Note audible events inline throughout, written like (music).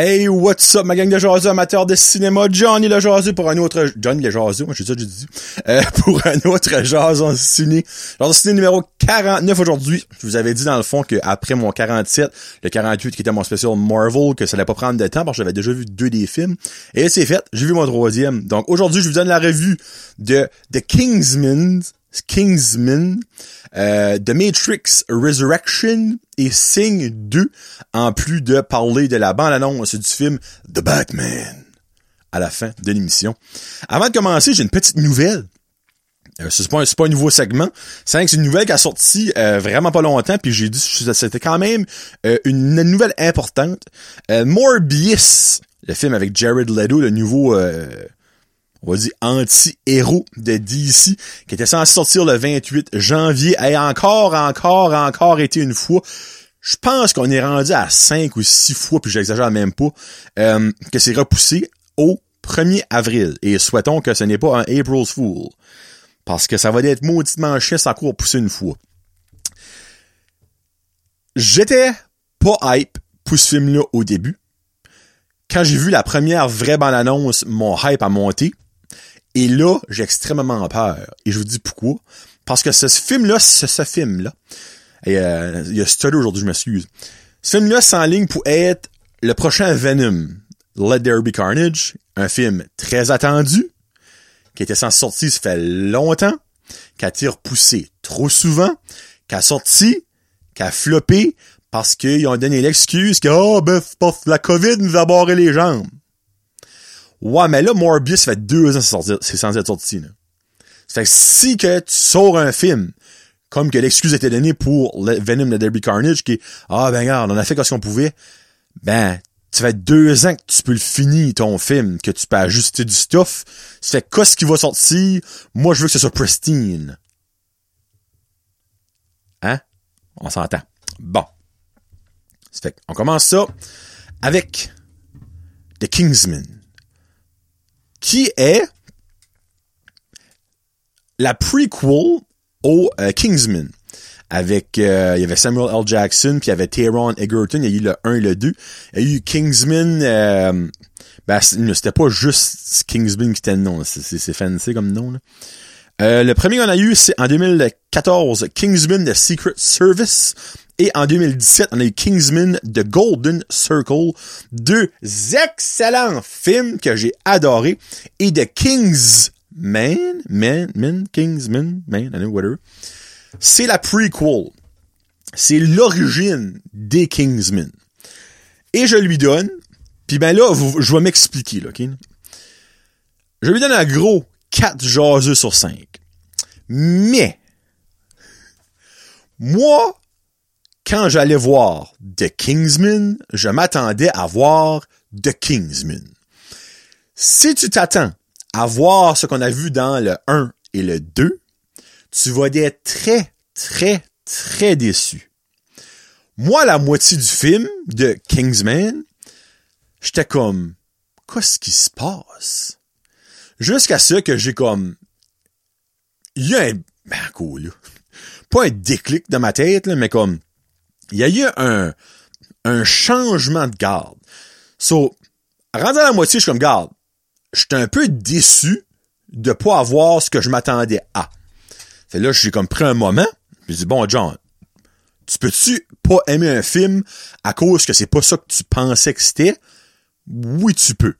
Hey, what's up, ma gang de jaseux amateurs de cinéma? Johnny le jaseux pour un autre... Johnny le jaseux, moi, je sais ça, j'ai dit. Euh, (laughs) pour un autre jason ciné. Jason ciné numéro 49 aujourd'hui. Je vous avais dit, dans le fond, qu'après mon 47, le 48 qui était mon spécial Marvel, que ça allait pas prendre de temps parce que j'avais déjà vu deux des films. Et c'est fait. J'ai vu mon troisième. Donc, aujourd'hui, je vous donne la revue de The Kingsman, Kingsman, euh, The Matrix Resurrection et Sing 2, en plus de parler de la bande-annonce du film The Batman à la fin de l'émission. Avant de commencer, j'ai une petite nouvelle. Euh, c'est pas, un nouveau segment. C'est une nouvelle qui a sorti euh, vraiment pas longtemps, puis j'ai dit c'était quand même euh, une, nouvelle importante. Morbius, le film avec Jared Leto, le nouveau on va dire anti-héros de DC, qui était censé sortir le 28 janvier, et encore, encore, encore été une fois. Je pense qu'on est rendu à 5 ou 6 fois, puis j'exagère même pas, euh, que c'est repoussé au 1er avril. Et souhaitons que ce n'est pas un April's Fool. Parce que ça va être mauditement chiant sans quoi pousser une fois. J'étais pas hype pour ce film-là au début. Quand j'ai vu la première vraie bande-annonce, mon hype a monté. Et là, j'ai extrêmement peur. Et je vous dis pourquoi. Parce que ce, film-là, ce, film-là, euh, il y a study aujourd'hui, je m'excuse. Ce film-là s'enligne pour être le prochain Venom, Let There Be Carnage, un film très attendu, qui était censé sortir ça fait longtemps, qui a été repoussé trop souvent, qui a sorti, qui a floppé, parce qu'ils ont donné l'excuse que, oh, ben, la COVID nous a barré les jambes. Ouais, mais là, Morbius fait deux ans que c'est censé être sorti. Là. Fait que si que tu sors un film, comme que l'excuse était donnée pour Venom de Derby Carnage, qui est Ah ben regarde, on a fait ce qu'on pouvait, ben tu fait deux ans que tu peux le finir, ton film, que tu peux ajuster du stuff. Ça fait qu'est-ce qui va sortir? Moi, je veux que ce soit pristine. Hein? On s'entend. Bon. Ça fait on commence ça avec The Kingsman qui est la prequel au euh, Kingsman. Avec, euh, il y avait Samuel L. Jackson, puis il y avait Taron Egerton, il y a eu le 1 et le 2. Il y a eu Kingsman, euh, ben, c'était pas juste Kingsman qui était le nom, c'est fancy comme nom. Là. Euh, le premier qu'on a eu, c'est en 2014, Kingsman The Secret Service. Et en 2017, on a eu Kingsman The Golden Circle. Deux excellents films que j'ai adorés. Et The Kingsman, Man, Man, Kingsman, Man, I know, whatever. C'est la prequel. C'est l'origine des Kingsmen. Et je lui donne, puis ben là, je vais m'expliquer, là, ok? Je lui donne un gros 4 jaseux sur 5. Mais, moi, quand j'allais voir The Kingsman, je m'attendais à voir The Kingsman. Si tu t'attends à voir ce qu'on a vu dans le 1 et le 2, tu vas être très, très, très déçu. Moi, la moitié du film de Kingsman, j'étais comme, qu'est-ce qui se passe? Jusqu'à ce que j'ai comme, il y a un, ben, cool, pas un déclic dans ma tête, là, mais comme, il y a eu un, changement de garde. So, rendu à la moitié, je suis comme, garde, j'étais un peu déçu de pas avoir ce que je m'attendais à. Fait là, j'ai comme pris un moment, j'ai dit, bon, John, tu peux-tu pas aimer un film à cause que c'est pas ça que tu pensais que c'était? Oui, tu peux.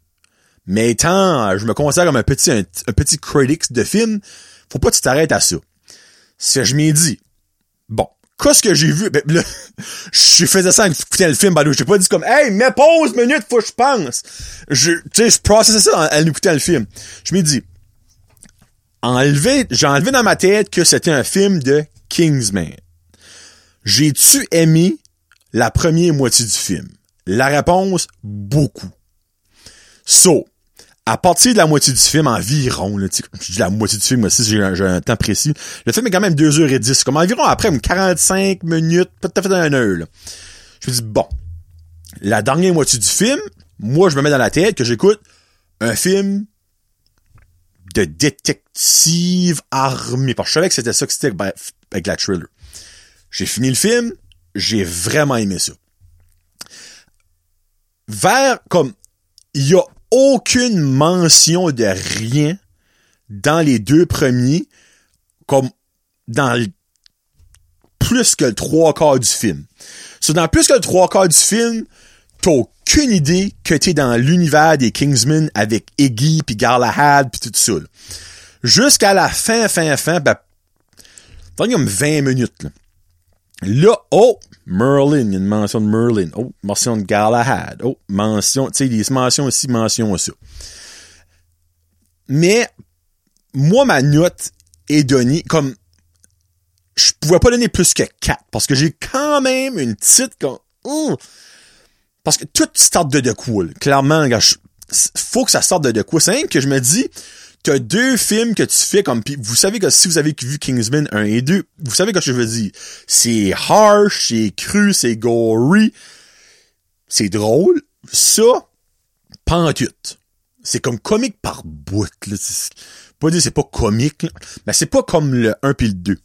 Mais étant, je me considère comme un petit, un, petit critic de film, faut pas que tu t'arrêtes à ça. C'est je m'ai dit, qu'est-ce que j'ai vu? Ben, là, (laughs) je faisais ça en écoutant le film, ben, j'ai pas dit comme, hey, mais pause minute, faut que je pense. Je, tu sais, je processais ça en, écoutant le film. Je m'ai dit, enlevé, j'ai enlevé dans ma tête que c'était un film de Kingsman. J'ai-tu aimé la première moitié du film? La réponse, beaucoup. So, à partir de la moitié du film environ, là, je dis la moitié du film aussi, j'ai un, un, temps précis. Le film est quand même 2h10, comme environ après 45 minutes, peut-être une heure. Là. Je me dis, bon, la dernière moitié du film, moi je me mets dans la tête que j'écoute un film de détective armé. Parce que je savais que c'était ça que c'était avec la thriller. J'ai fini le film, j'ai vraiment aimé ça. vers, comme, il y a aucune mention de rien dans les deux premiers, comme dans plus que le trois quarts du film. So, dans plus que le trois quarts du film, t'as aucune idée que t'es dans l'univers des Kingsmen avec Iggy puis Galahad puis tout ça. Jusqu'à la fin, fin, fin, ben, t'as comme 20 minutes, là. Là, oh, Merlin, il y a une mention de Merlin. Oh, mention de Galahad. Oh, mention, tu sais, des mentions ici, mention ça. Mais, moi, ma note est donnée comme, je pouvais pas donner plus que 4, parce que j'ai quand même une petite, comme, parce que tout start de de là. Clairement, gars, je- faut que ça sorte de de quoi. C'est que je me dis, deux films que tu fais comme, pis vous savez que si vous avez vu Kingsman 1 et 2, vous savez que je veux dire. C'est harsh, c'est cru, c'est gory, c'est drôle. Ça, tout. C'est comme comique par bout, là. Pas dire c'est pas comique, là, mais c'est pas comme le 1 puis le 2.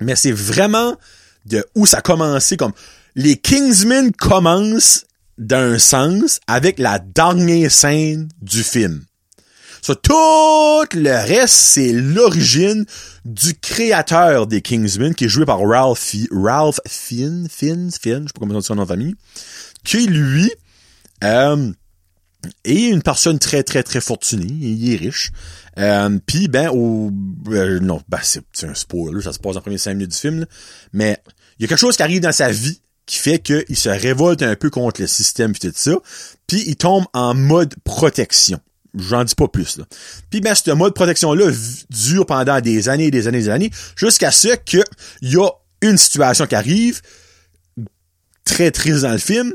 Mais c'est vraiment de où ça a commencé comme les Kingsmen commencent d'un sens avec la dernière scène du film. So, tout le reste, c'est l'origine du créateur des Kingsmen, qui est joué par Ralph, Ralph Finn, Finn, Finn, je sais pas comment on dit son nom de famille, qui, lui, euh, est une personne très, très, très fortunée. Il est riche. Euh, Puis, ben, au... euh, non, ben, c'est un spoiler, ça se passe dans les premiers cinq minutes du film, mais il y a quelque chose qui arrive dans sa vie qui fait qu'il se révolte un peu contre le système puis tout ça, puis il tombe en mode protection. J'en dis pas plus, là. Puis ben, ce mode protection-là dure pendant des années, des années, des années, jusqu'à ce que il y a une situation qui arrive, très triste dans le film,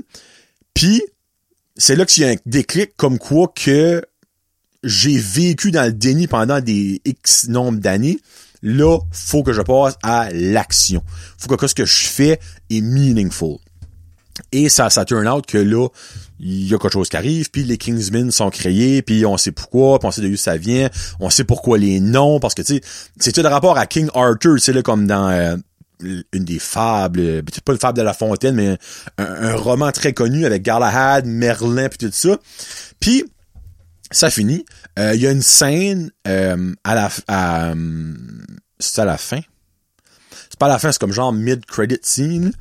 puis c'est là qu'il y a un déclic comme quoi que j'ai vécu dans le déni pendant des X nombre d'années. Là, faut que je passe à l'action. Faut que ce que je fais est meaningful. Et ça, ça turn out que là, il y a quelque chose qui arrive, puis les Kingsmen sont créés, puis on sait pourquoi, puis on sait de où ça vient, on sait pourquoi les noms, parce que tu sais, c'est tout le rapport à King Arthur, c'est là comme dans euh, une des fables, euh, peut-être pas une fable de La Fontaine, mais un, roman très connu avec Galahad, Merlin, puis tout ça. Puis ça finit. Euh, Il y a une scène euh, à la à, euh, c'est à la fin? C'est pas la fin, c'est comme genre mid-credit scene.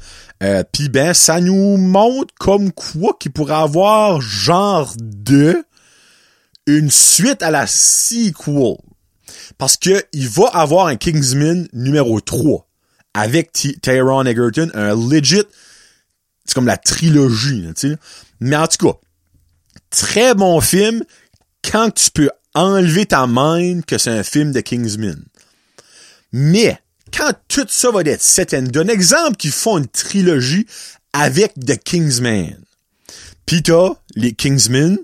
Euh, Puis ben, ça nous montre comme quoi qu'il pourrait avoir genre de une suite à la sequel. Parce que il va avoir un Kingsman numéro 3 avec T- Taron Egerton, un legit, c'est comme la trilogie, tu sais. Mais en tout cas, très bon film quand tu peux enlever ta mind que c'est un film de Kingsman. Mais, quand tout ça va être set and done, exemple qu'ils font une trilogie avec The Kingsman. Pis t'as les Kingsmen.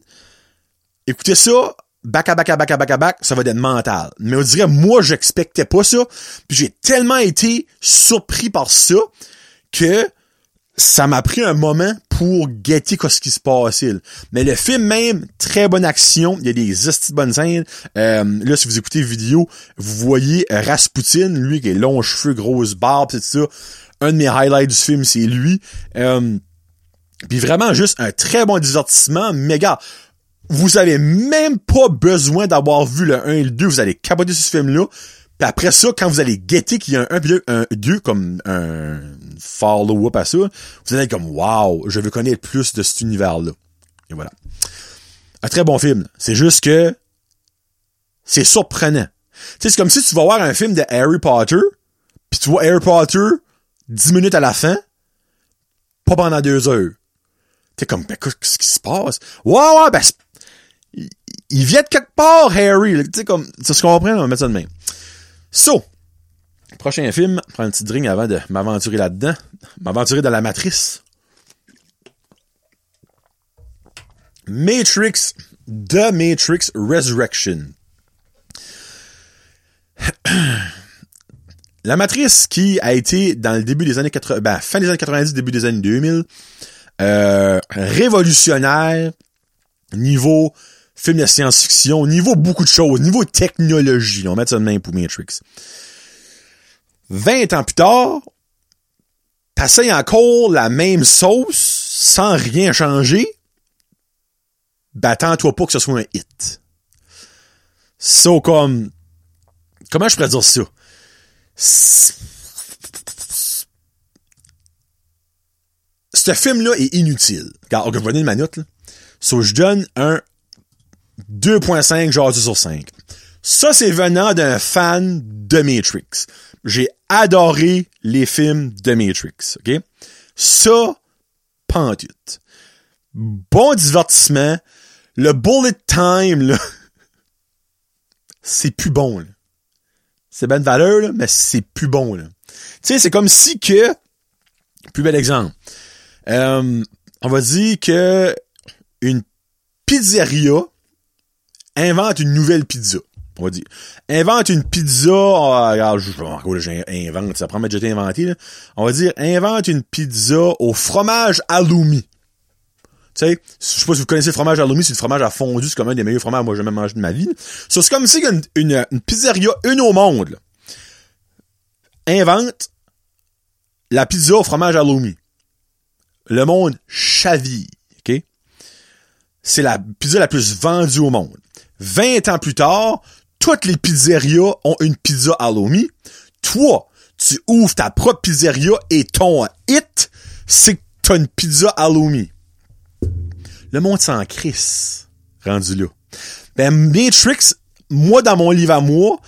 Écoutez ça, back à back à back à back à back, ça va être mental. Mais on dirait, moi, j'expectais pas ça. Puis j'ai tellement été surpris par ça que ça m'a pris un moment pour guetter ce qui se là. Mais le film même, très bonne action. Il y a des de bonnes scènes. Euh, là, si vous écoutez vidéo, vous voyez Rasputin, lui qui est long cheveux, grosse barbe, c'est ça. Un de mes highlights du film, c'est lui. Euh, puis vraiment juste un très bon divertissement. Mais gars, vous avez même pas besoin d'avoir vu le 1 et le 2. Vous allez capoter ce film-là. Puis après ça, quand vous allez guetter qu'il y a un 1 puis un 2 comme un follow-up à ça, vous allez être comme wow, je veux connaître plus de cet univers-là. Et voilà. Un très bon film. C'est juste que c'est surprenant. Tu c'est comme si tu vas voir un film de Harry Potter, puis tu vois Harry Potter 10 minutes à la fin, pas pendant deux heures. T'es comme, ben, qu'est-ce qui se passe? Ouais, ouais, ben, il, vient de quelque part, Harry. Tu sais, comme, ça se comprend, on va mettre ça de même. So, prochain film, prendre un petit drink avant de m'aventurer là-dedans. M'aventurer dans la matrice. Matrix, The Matrix Resurrection. La matrice qui a été dans le début des années 80, ben, fin des années 90, début des années 2000, euh, révolutionnaire niveau film de science-fiction, niveau beaucoup de choses, niveau technologie, on mettre ça de même pour Matrix. 20 ans plus tard, passer encore la même sauce sans rien changer, ben attends-toi pas que ce soit un hit. So, comme, comment je pourrais dire ça? Ce film-là est inutile. Regarde, on va donner ma note, là. So, je donne un 2.5 genre sur 5. Ça, c'est venant d'un fan de Matrix. J'ai adoré les films de Matrix, ok? Ça, pantute. Bon divertissement. Le bullet time, là, (laughs) c'est plus bon, là. C'est bonne valeur, là, mais c'est plus bon, là. Tu sais, c'est comme si que, plus bel exemple, euh, on va dire que une pizzeria invente une nouvelle pizza. On va dire. Invente une pizza, oh, regarde, j'invente, ça prend déjà été inventé, là. On va dire, invente une pizza au fromage halloumi. Tu sais, je sais pas si vous connaissez le fromage halloumi, c'est du fromage à fondu, c'est comme un des meilleurs fromages que moi j'ai jamais mangé de ma vie. Ça, c'est comme si une, pizzeria, une au monde, là, invente la pizza au fromage halloumi. Le monde chaville, OK? C'est la pizza la plus vendue au monde. 20 ans plus tard, toutes les pizzerias ont une pizza halloumi. Toi, tu ouvres ta propre pizzeria et ton hit, c'est que t'as une pizza halloumi. Le monde s'en crisse, rendu là. Ben, Matrix, moi, dans mon livre à moi,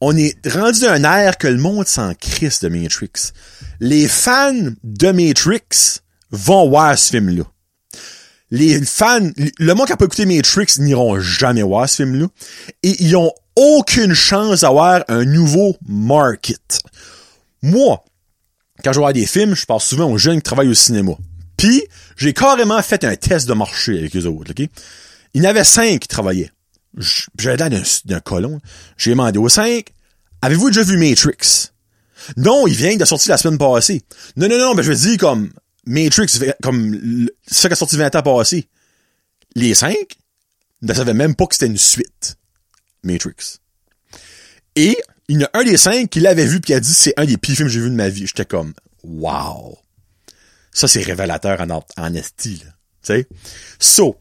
on est rendu d'un air que le monde s'en crisse de Matrix. Les fans de Matrix vont voir ce film-là. Les fans, le monde qui a pas écouté Matrix n'iront jamais voir ce film-là. Et ils ont aucune chance d'avoir un nouveau market. Moi, quand je vois des films, je pense souvent aux jeunes qui travaillent au cinéma. Puis, j'ai carrément fait un test de marché avec eux autres, OK? Il y en avait cinq qui travaillaient. J'avais l'air d'un colon. J'ai demandé aux cinq, avez-vous déjà vu Matrix? Non, il vient de sortir la semaine passée. Non, non, non, ben je veux dire comme Matrix, comme ça qui a sorti 20 ans passé. Les cinq ne savaient même pas que c'était une suite. Matrix. Et il y en a un des cinq qui l'avait vu puis qui a dit c'est un des pires films que j'ai vu de ma vie. J'étais comme wow. Ça c'est révélateur en en esti, Tu. So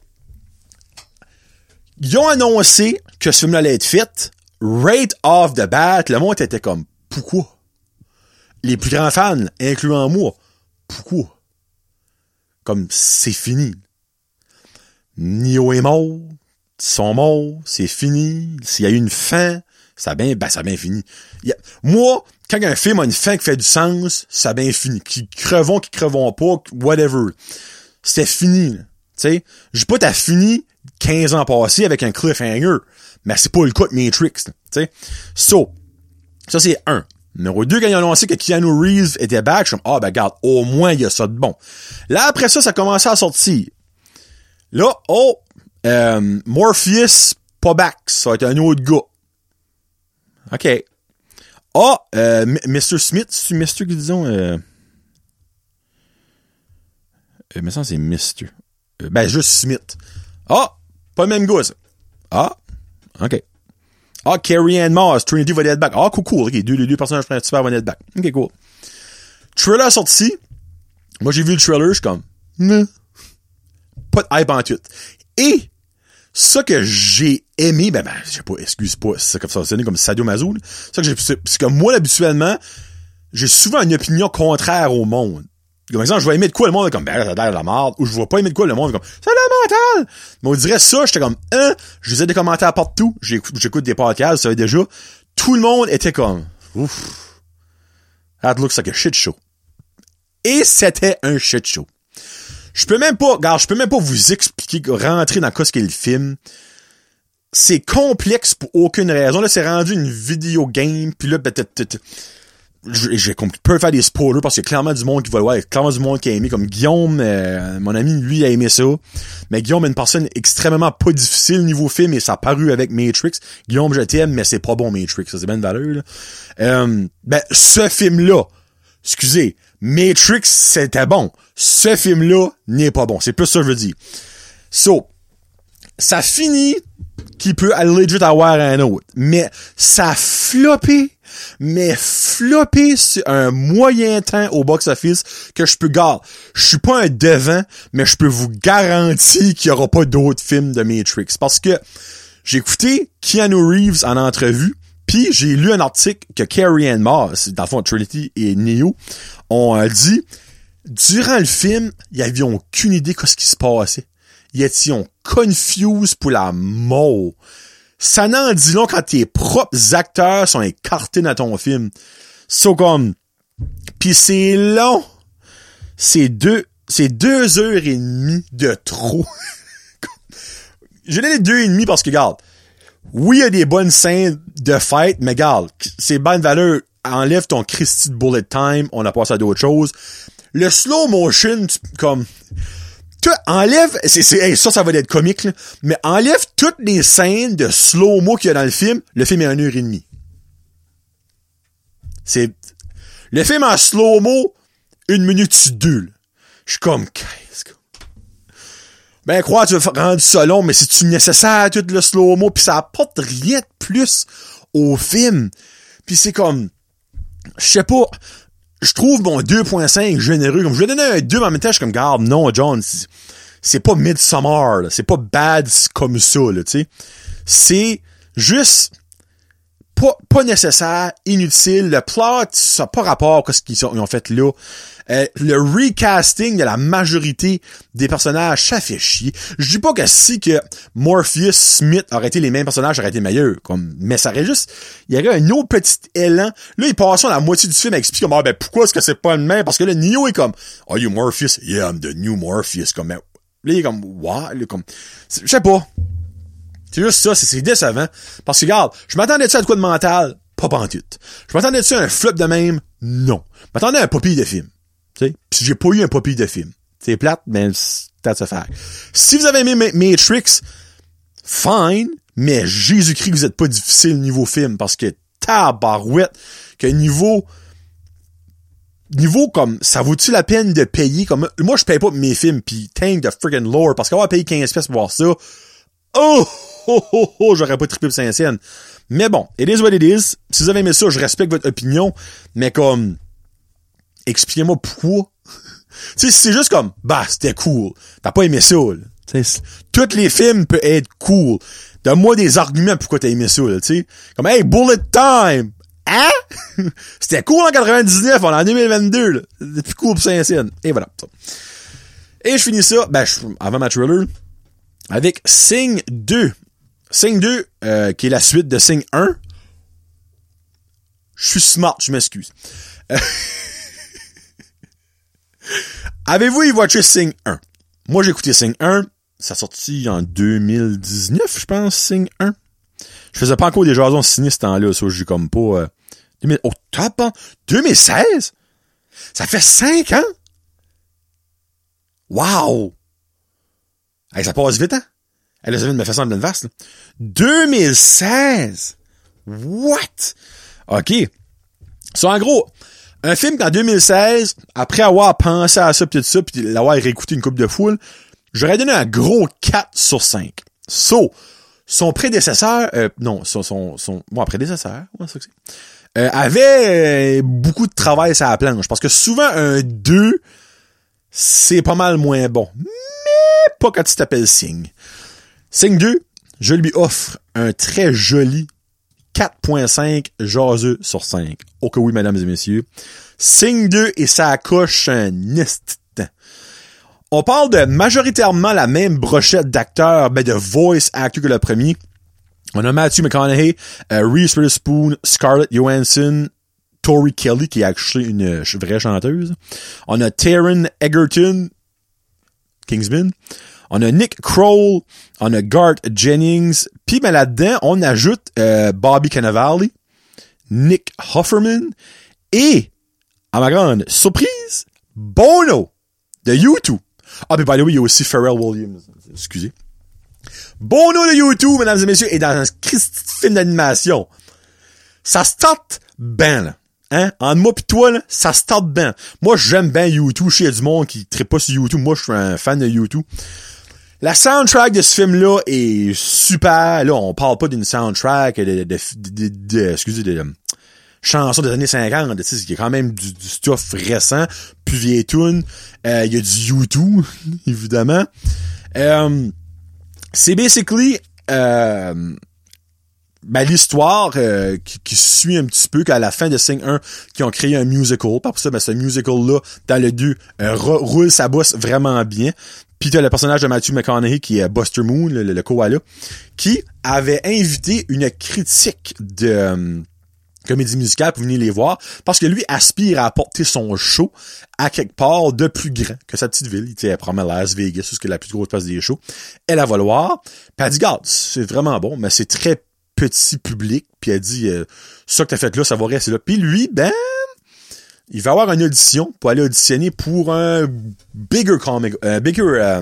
ils ont annoncé que ce film allait être fait. Rate of the bat, le monde était comme pourquoi? Les plus grands fans, incluant moi, pourquoi? Comme c'est fini. Nio est mort, sont morts, c'est fini, s'il y a eu une fin, ça a bien, ben, ça a bien fini. moi, quand un film a une fin qui fait du sens, ça a bien fini. Qui crevons, qui crevons pas, whatever. C'était fini, tu sais. J'ai pas t'as fini 15 ans passés avec un cliffhanger. Mais c'est pas le cas de Matrix, tu sais. So, ça c'est un. Numéro 2, quand ils ont annoncé que Keanu Reeves était back, je suis ah, ben, regarde, au moins, il y a ça de bon. Là, après ça, ça a commencé à sortir. Là, oh, euh, Morpheus, pas back. Ça va être un autre gars. OK. Ah, euh, Mr. Smith, c'est Mr. qui disons, euh, euh, mais ça, c'est Mr. Euh, ben, juste Smith. Ah, pas le même gars, ça. Ah, OK. Ah, Carrie Ann Moss, Trinity va être back. Ah, cool, cool. OK, deux, deux, deux personnages principaux vont être back. OK, cool. Trailer sorti. Moi, j'ai vu le trailer, je suis comme. Pas de hype en tout. Et, ça que j'ai aimé, ben, ben, je pas, excuse pas, c'est comme ça, c'est comme Sadio Mazou, Ça que j'ai, c'est que moi, habituellement, j'ai souvent une opinion contraire au monde. Comme exemple, je vais aimer de quoi le monde est comme, ben, ça a de la merde, ou je vois pas aimer de quoi le monde est comme, c'est la mentale! Mais on dirait ça, j'étais comme, hein, je faisais des commentaires partout, j'écoute des podcasts, ça savez déjà, tout le monde était comme, ouf, that looks like a shit show. Et c'était un shit show. Je peux même pas, regarde, je peux même pas vous expliquer, rentrer dans quoi ce qu'est le film. C'est complexe pour aucune raison. Là, c'est rendu une vidéo game, puis là, ben, j'ai peut faire des spoilers parce qu'il y a clairement du monde qui va voir, il y a clairement du monde qui a aimé, comme Guillaume, euh, mon ami, lui, a aimé ça. Mais Guillaume est une personne extrêmement pas difficile niveau film et ça a paru avec Matrix. Guillaume, je t'aime, mais c'est pas bon Matrix, ça c'est bien de valeur, là. Euh, ben, ce film-là, excusez, Matrix, c'était bon. Ce film-là n'est pas bon. C'est plus ça que je veux dire. So, ça finit qu'il peut aller legit avoir un autre. Mais ça a floppé mais flopper sur un moyen temps au box-office que je peux garder. Je suis pas un devant, mais je peux vous garantir qu'il y aura pas d'autres films de Matrix. Parce que j'ai écouté Keanu Reeves en entrevue, puis j'ai lu un article que Carrie Ann Moss, dans le fond Trinity et Neo, ont euh, dit durant le film, ils avaient aucune idée de ce qui se passait. Ils étaient confused pour la mort. Ça n'en dit long quand tes propres acteurs sont écartés dans ton film. So comme, pis c'est long. C'est deux, c'est deux heures et demie de trop. (laughs) J'ai donné deux et demi parce que, regarde, oui, il y a des bonnes scènes de fête, mais regarde, c'est bonne valeur. Enlève ton Christy de bullet time, on a passé à d'autres choses. Le slow motion, comme, tu enlève, c'est, c'est, ça, ça va être comique, là, mais enlève toutes les scènes de slow-mo qu'il y a dans le film, le film est une heure et demie. C'est, le film en slow-mo, une minute deux, Je suis comme, qu'est-ce que... Ben, crois, tu vas rendre ça long, mais c'est-tu nécessaire, tout le slow-mo, pis ça apporte rien de plus au film. Puis c'est comme, je sais pas, je trouve mon 2.5 généreux. Comme je vais donner un 2, mais en même temps, je suis comme, garde, non, John, c'est pas Midsummer, c'est pas bad comme ça, tu sais. C'est juste pas, nécessaire, inutile. Le plot, ça n'a pas rapport à ce qu'ils ont fait là. Euh, le recasting de la majorité des personnages, ça fait chier. Je dis pas que si que Morpheus Smith aurait été les mêmes personnages, ça aurait été meilleur. Comme, mais ça aurait juste, il y aurait un autre petit élan. Là, il passe à la moitié du film à expliquer comme, ah, ben, pourquoi est-ce que c'est pas le même? Parce que là, Neo est comme, are you Morpheus? Yeah, I'm the new Morpheus. Comme, là, il est comme, what? Comme, je sais pas. C'est juste ça, c'est décevant. Parce que, regarde, je m'attendais à quoi de mental? Pas pantoute. Je m'attendais à un flop de même? Non. Je m'attendais à un poppy de film. Pis j'ai pas eu un poppy de film. C'est plate, mais c'est à faire. Si vous avez aimé Matrix, fine, mais Jésus-Christ, vous êtes pas difficile niveau film, parce que tabarouette, que niveau niveau comme ça vaut-tu la peine de payer comme moi je paye pas mes films puis tank de freaking lore parce qu'on va payer 15 pièces pour voir ça oh oh oh j'aurais pas trippé pour saint mais bon it is what it is si vous avez aimé ça je respecte votre opinion mais comme expliquez-moi pourquoi. (laughs) tu sais, c'est juste comme, bah, c'était cool. T'as pas aimé ça, là. tous les films peuvent être cool. Donne-moi des arguments pourquoi t'as aimé ça, tu sais. Comme, hey, Bullet Time! Hein? (laughs) c'était cool en 99, on est en 2022, là. C'est plus cool pour Saint-Cyr. Et voilà. Et je finis ça, ben, avant ma trailer, avec Sing 2. Sing 2, euh, qui est la suite de Sing 1. Je suis smart, je m'excuse. (laughs) Avez-vous watché Sing 1? Moi, j'ai écouté Sing 1. Ça sorti en 2019, je pense, Sing 1. Je faisais pas encore des jasons sinistres ce temps-là, ça, j'ai comme pas... Euh, 2000, oh, top, hein? 2016? Ça fait 5 ans? Wow! Hey, ça passe vite, hein? Elle a me fait ça en pleine vaste, 2016! What? OK. So, en gros, un film qu'en 2016, après avoir pensé à ça pis tout ça, puis l'avoir réécouté une coupe de foule, j'aurais donné un gros 4 sur 5. So, son prédécesseur, euh, non, son, son, son, bon, prédécesseur, ouais, c'est, euh, avait euh, beaucoup de travail sur la planche, parce que souvent, un 2, c'est pas mal moins bon. Pas quand tu t'appelles Sing. Sing 2, je lui offre un très joli 4.5 jaseux sur 5. Ok oui, mesdames et messieurs. Sing 2 et ça coche un instant. On parle de majoritairement la même brochette d'acteurs, mais de voice actors que le premier. On a Matthew McConaughey, euh, Reese Witherspoon, Scarlett Johansson, Tori Kelly, qui est actually une vraie chanteuse. On a Taron Egerton, Kingsman. On a Nick Kroll, on a Garth Jennings, puis ben là-dedans, on ajoute euh, Bobby Cannavale, Nick Hofferman et, à ma grande surprise, Bono de U2. Ah, mais by the way, il y a aussi Pharrell Williams. Excusez. Bono de U2, mesdames et messieurs, est dans un film d'animation. Ça start bien, là. Hein? En moi pis toi, là, ça start bien. Moi, j'aime bien U2. Je sais, du monde qui ne pas sur U2. Moi, je suis un fan de U2. La soundtrack de ce film-là est super. Là, on parle pas d'une soundtrack de, de, de, de, excusez, de, chansons des années 50, tu sais, y a quand même du, du stuff récent, plus vieille tune. Euh, il y a du YouTube, (laughs) évidemment. Euh, c'est basically euh, ben, l'histoire euh, qui, qui, suit un petit peu qu'à la fin de Sing 1, qui ont créé un musical. Par ça, ben, ce musical-là, dans le 2, euh, roule sa bosse vraiment bien. Puis t'as le personnage de Matthew McConaughey qui est Buster Moon, le, le, koala, qui avait invité une critique de euh, comédie musicale pour venir les voir, parce que lui aspire à apporter son show à quelque part de plus grand que sa petite ville. Il était à Las Vegas, c'est la plus grosse place des shows. Elle, elle va le voir. Puis elle dit, c'est vraiment bon, mais c'est très petit public, puis elle dit euh, ça que t'as fait là, ça va rester là. Puis lui, ben, il va avoir une audition pour aller auditionner pour un bigger comic, un bigger euh,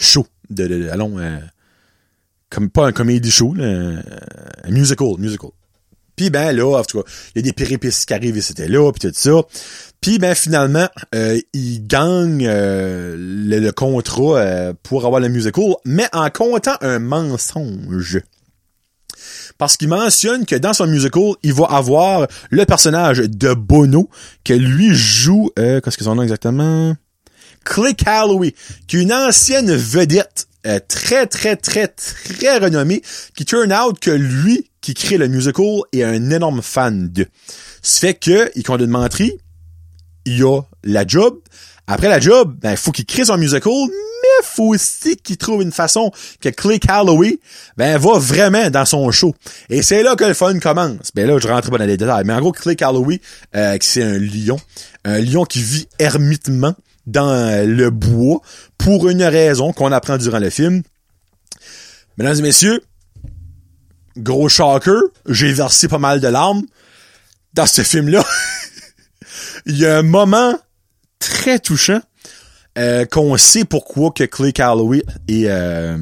show de, allons, euh, comme pas un comedy show, là, un musical, musical. Puis ben là, en tout cas, il y a des péripéties qui arrivent et c'était là, puis tout ça. Puis ben finalement, euh, il gagne euh, le, contrat euh, pour avoir le musical, mais en comptant un mensonge parce qu'il mentionne que dans son musical, il va avoir le personnage de Bono, que lui joue, euh, qu'est-ce que son nom exactement? Clay Calloway, qui est une ancienne vedette euh, très, très, très, très renommée, qui turn out que lui, qui crée le musical, est un énorme fan de. Ce fait que, il une menterie, il a la job. Après la job, ben, faut qu'il crée son musical, faut aussi qu'il trouve une façon que Clay Calloway, ben, va vraiment dans son show. Et c'est là que le fun commence. Ben là, je rentre pas dans les détails. Mais en gros, Clay Calloway, euh, c'est un lion. Un lion qui vit ermitement dans le bois pour une raison qu'on apprend durant le film. Mesdames et messieurs, gros shocker, j'ai versé pas mal de larmes dans ce film-là. (laughs) Il y a un moment très touchant euh, qu'on sait pourquoi que Clay Calloway est euh,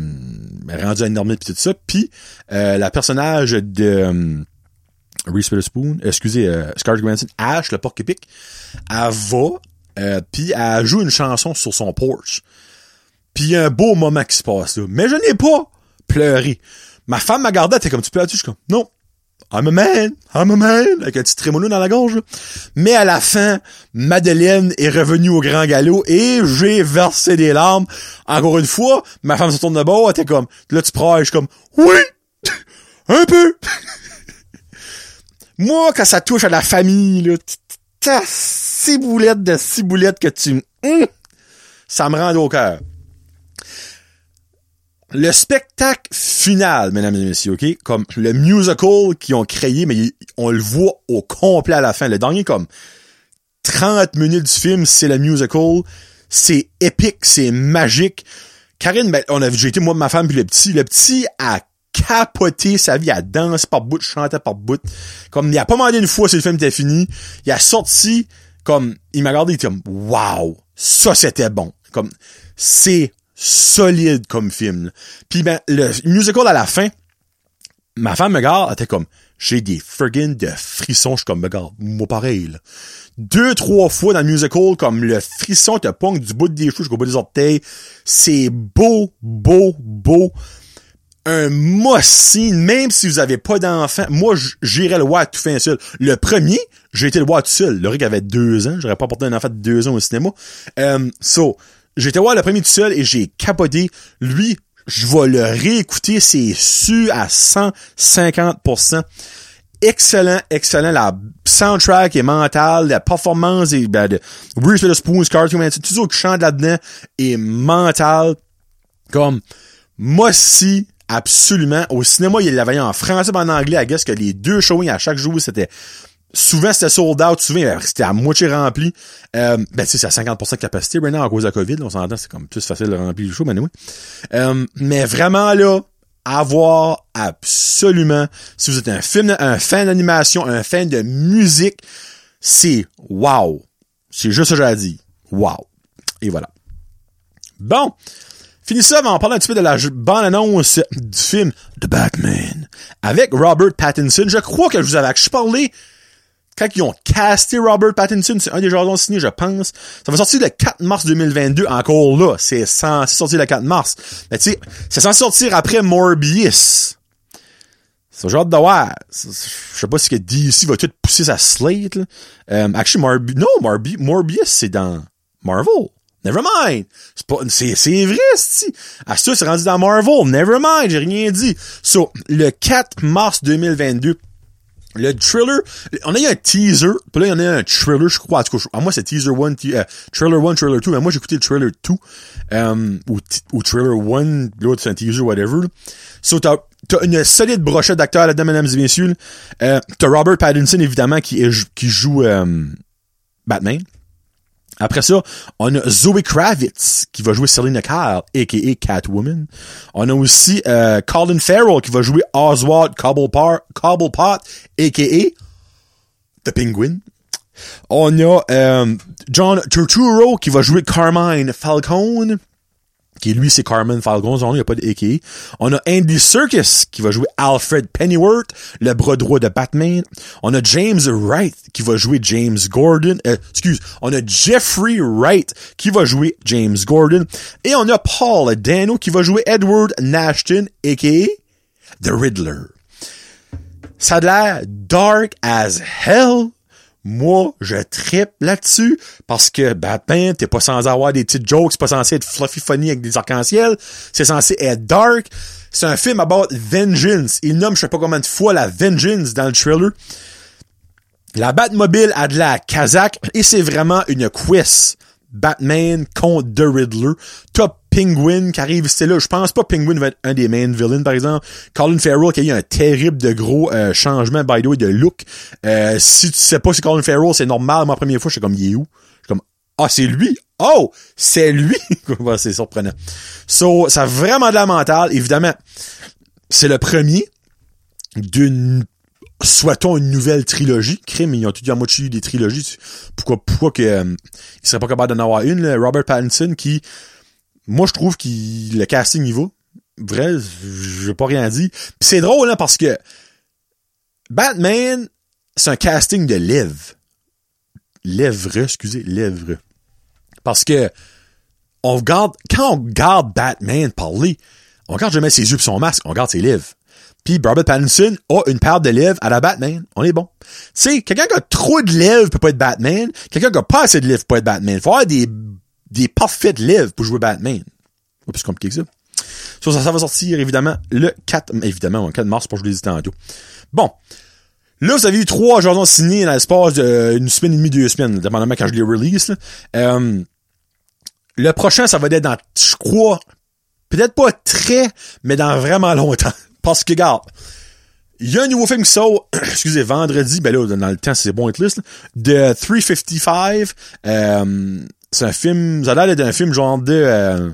rendu à une pis tout ça. Puis euh, la personnage de euh, Reese Witherspoon, excusez, euh, Scarlett Johansson, Ash, le porc épic, elle va, euh, puis elle joue une chanson sur son porch. Puis y a un beau moment qui se passe là. Mais je n'ai pas pleuré. Ma femme m'a gardé, elle était comme tu pleures-tu? Je suis comme, non, I'm a man, I'm a man, avec un petit trémolo dans la gorge. Mais à la fin, Madeleine est revenue au grand galop et j'ai versé des larmes. Encore une fois, ma femme se tourne de bord, elle comme, là tu prends, je suis comme, oui, un peu. (laughs) Moi, quand ça touche à la famille, là, t'as boulettes de boulettes que tu, hum, ça me rend au cœur le spectacle final, mesdames et messieurs, OK? Comme le musical qu'ils ont créé, mais on le voit au complet à la fin. Le dernier, comme 30 minutes du film, c'est le musical. C'est épique, c'est magique. Karine, ben, on a j'ai été moi, ma femme, puis le petit. Le petit a capoté sa vie, a dansé par bout, chanté par bout. Comme, il a pas demandé une fois si le film était fini. Il a sorti, comme, il m'a regardé, il était comme, wow, ça c'était bon. Comme, c'est solide comme film. Puis ben, le musical à la fin, ma femme me regarde, elle était comme, j'ai des friggin' de frissons, je suis comme, regarde, moi pareil, là. Deux, trois fois dans le musical, comme le frisson te pong du bout des cheveux jusqu'au bout des orteils. C'est beau, beau, beau. Un mossine, même si vous avez pas d'enfant. Moi, j'irais le voir tout fin seul. Le premier, j'ai été le voir tout seul. Le Rick avait deux ans. J'aurais pas porté un enfant de deux ans au cinéma. Euh, so, J'étais voir le premier tout seul et j'ai capoté. Lui, je vais le réécouter, c'est su à 150%. Excellent, excellent. La soundtrack est mentale, la performance est, ben, de Bruce Witherspoon, Scarlett Johansson, tout ça qui chante là-dedans est mental. Comme, moi si, absolument. Au cinéma, il l'avait en français et en anglais. I guess que les deux showings à chaque jour, c'était souvent c'était sold out, souvent c'était à moitié rempli. Euh, ben c'est à 50% de capacité maintenant à cause de la COVID, on s'entend, c'est comme plus facile de remplir le show, mais oui. Euh, mais vraiment là, avoir absolument, si vous êtes un film, un fan d'animation, un fan de musique, c'est wow. C'est juste ce que j'ai dit. Wow. Et voilà. Bon. Fini ça, on va parler un petit peu de la bande-annonce du film The Batman avec Robert Pattinson. Je crois que je vous avais parlé quand ils ont casté Robert Pattinson, c'est un des jardins signés, je pense. Ça va sortir le 4 mars 2022, encore là. C'est censé sortir le 4 mars. Mais tu sais, c'est censé sortir après Morbius. C'est genre de voir. Je sais pas si que DC va tout pousser sa slate, là. Euh, actually, non, Morbi Morbius, c'est dans Marvel. Never mind. C'est pas, c'est, c'est vrai, ça, c'est rendu dans Marvel. Never mind. J'ai rien dit. So, le 4 mars 2022, le trailer, on a eu un teaser, puis là, il y en a un trailer, je crois. En tout cas, à moi, c'est teaser 1, euh, trailer 1, trailer 2, mais moi, j'ai écouté le trailer 2, euh, ou, ou trailer 1, l'autre, c'est un teaser, whatever. So, t'as, t'as une solide brochette d'acteurs là-dedans, mesdames et messieurs. Euh, t'as Robert Pattinson, évidemment, qui, est, qui joue euh, Batman. Après ça, on a Zoe Kravitz qui va jouer Selena Kyle, a.k.a. Catwoman. On a aussi euh, Colin Farrell qui va jouer Oswald Cobblepot, a.k.a. The Penguin. On a euh, John Turturro qui va jouer Carmine Falcone qui lui c'est Carmen Falcon, il n'y a pas de. On a Andy Serkis qui va jouer Alfred Pennyworth, le bras droit de Batman. On a James Wright qui va jouer James Gordon. Euh, excuse, on a Jeffrey Wright qui va jouer James Gordon. Et on a Paul Dano qui va jouer Edward Nashton, a.k.a. The Riddler. Ça a l'air dark as hell, moi, je tripe là-dessus parce que Batman, t'es pas censé avoir des petites jokes, c'est pas censé être fluffy funny avec des arcs-en-ciel, c'est censé être dark. C'est un film about vengeance. Il nomme je sais pas combien de fois la vengeance dans le trailer. La Batmobile a de la Kazakh et c'est vraiment une quest. Batman contre The Riddler. Top Penguin qui arrive ici là. Je pense pas Penguin va être un des main villains, par exemple. Colin Farrell qui a eu un terrible de gros euh, changement, by the way, de look. Euh, si tu sais pas si Colin Farrell, c'est normal. Ma première fois, je suis comme, il est où? Je suis comme, ah, c'est lui? Oh! C'est lui! (laughs) c'est surprenant. So, ça a vraiment de la mentale. Évidemment, c'est le premier d'une souhaitons une nouvelle trilogie. Crime, ils ont tout dit à moitié des trilogies. Pourquoi, pourquoi que, euh, seraient pas capables d'en avoir une, Robert Pattinson, qui, moi, je trouve qu'il, le casting y va. Vrai, je pas rien dit. C'est drôle, hein, parce que Batman, c'est un casting de lèvres. Lèvres, excusez, lèvres. Parce que, on regarde, quand on regarde Batman parler, on regarde jamais ses yeux pis son masque, on regarde ses lèvres. Puis Robert Pattinson a une paire de lèvres à la Batman. On est bon. Tu sais, quelqu'un qui a trop de lèvres peut pas être Batman. Quelqu'un qui a pas assez de lèvres peut pas être Batman. Faut avoir des, des parfaites lèvres pour jouer Batman. C'est plus compliqué que ça. Ça, ça va sortir, évidemment, le 4, évidemment, le 4 mars, pour l'ai dit tantôt. Bon. Là, vous avez eu trois journaux signés dans l'espace d'une semaine et demie, deux semaines, dépendamment quand je les release. Euh, le prochain, ça va être dans, je crois, peut-être pas très, mais dans vraiment longtemps. (laughs) Parce que, regarde, il y a un nouveau film qui sort, (clears throat) excusez, vendredi, ben là, dans le temps, c'est bon être liste, de 355. Euh, c'est un film, ça a l'air d'être un film genre de, euh,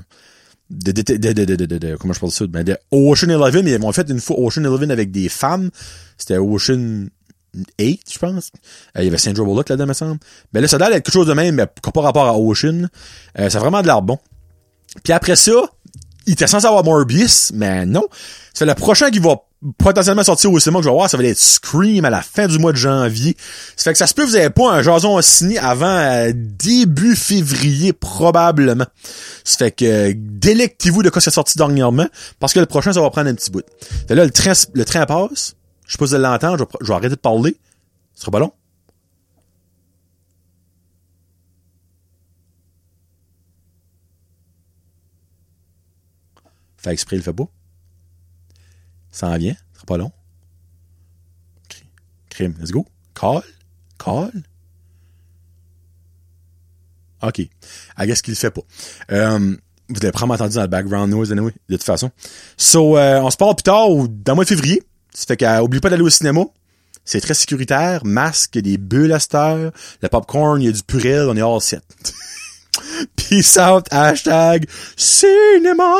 de, de, de, comment je parle ça, ben de Ocean Eleven, ils m'ont fait une fois Ocean Eleven avec des femmes. C'était Ocean 8, je pense. Euh, il y avait Sandra Bullock là-dedans, me semble. Ben là, ça a l'air d'être quelque chose de même, mais pas rapport à Ocean. Euh, ça a vraiment de l'air bon. Puis après ça, il était censé avoir Morbius, mais non. C'est le prochain qui va potentiellement sortir au cinéma que je vais voir, ça va être Scream à la fin du mois de janvier. Ça fait que ça se peut vous avez pas un jason signé avant euh, début février, probablement. Ça fait que délectez-vous de quoi c'est sorti dernièrement, parce que le prochain, ça va prendre un petit bout. Là, le train, le train passe. Je sais pas si vous l'entendre, je, je vais arrêter de parler. Ce sera pas long. Fait exprès, il fait pas. Ça en vient, ce sera pas long. Crime, let's go. Call. Call. OK. I guess qu'il fait pas. Euh, vous avez probablement entendu dans le background noise anyway, de toute façon. So, euh, on se parle plus tard, ou dans le mois de février. Ça fait qu'oublie pas d'aller au cinéma. C'est très sécuritaire. Masque, des bulles à cette heure. Le popcorn, il y a du purel, on est all set. (laughs) Peace out, hashtag cinéma.